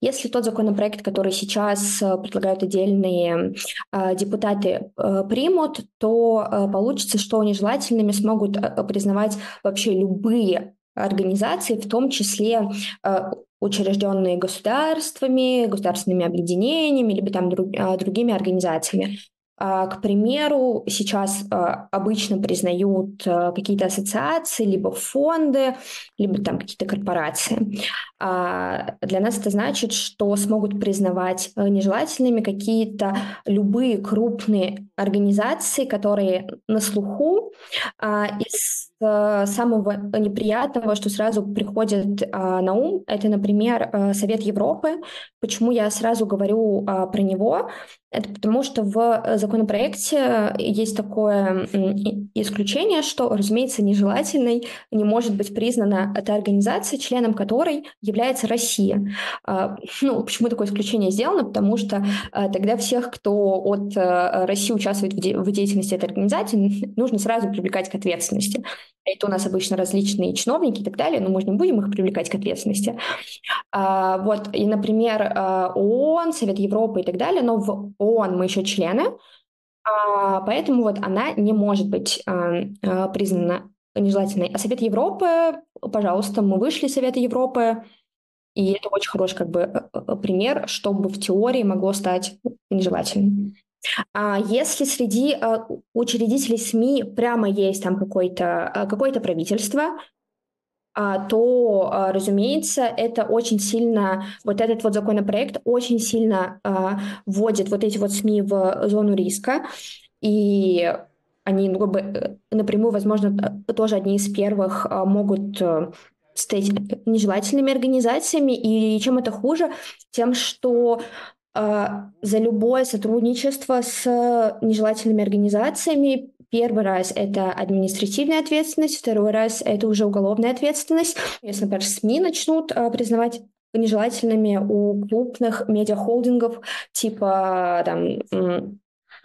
Если тот законопроект, который сейчас э, предлагают отдельные э, депутаты, э, примут, то получится, что нежелательными смогут признавать вообще любые организации, в том числе учрежденные государствами, государственными объединениями, либо там друг, другими организациями. А, к примеру, сейчас а, обычно признают а, какие-то ассоциации, либо фонды, либо там какие-то корпорации. Для нас это значит, что смогут признавать э, нежелательными какие-то любые крупные организации, которые на слуху из самого неприятного, что сразу приходит на ум, это, например, э, Совет Европы. Почему я сразу говорю про него? Это потому, что в э, законопроекте есть такое исключение, что, разумеется, нежелательной не может быть признана эта организация, членом которой является Россия. А, ну, почему такое исключение сделано? Потому что а, тогда всех, кто от э, России участвует в деятельности этой организации, нужно сразу привлекать к ответственности. Это у нас обычно различные чиновники и так далее, но мы же не будем их привлекать к ответственности. А, вот, и, например, ООН, Совет Европы и так далее, но в ООН мы еще члены, а, поэтому вот она не может быть а, а, признана нежелательной. А Совет Европы, пожалуйста, мы вышли из Совета Европы, и это очень хороший как бы э, э, пример, чтобы в теории могло стать нежелательным. А если среди учредителей СМИ прямо есть там какое-то какое правительство, а, то, а, разумеется, это очень сильно, вот этот вот законопроект очень сильно а, вводит вот эти вот СМИ в зону риска, и они ну, как бы, э, напрямую, возможно, тоже одни из первых могут э, стать нежелательными организациями. И чем это хуже? Тем, что за любое сотрудничество с нежелательными организациями Первый раз это административная ответственность, второй раз это уже уголовная ответственность. Если, например, СМИ начнут а, признавать нежелательными у крупных медиахолдингов типа там,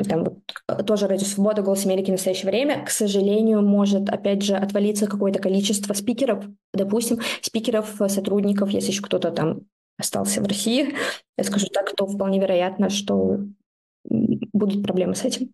там вот, тоже Радио Свобода, Голос Америки в настоящее время, к сожалению, может, опять же, отвалиться какое-то количество спикеров, допустим, спикеров, сотрудников, если еще кто-то там остался в России, я скажу так, то вполне вероятно, что будут проблемы с этим.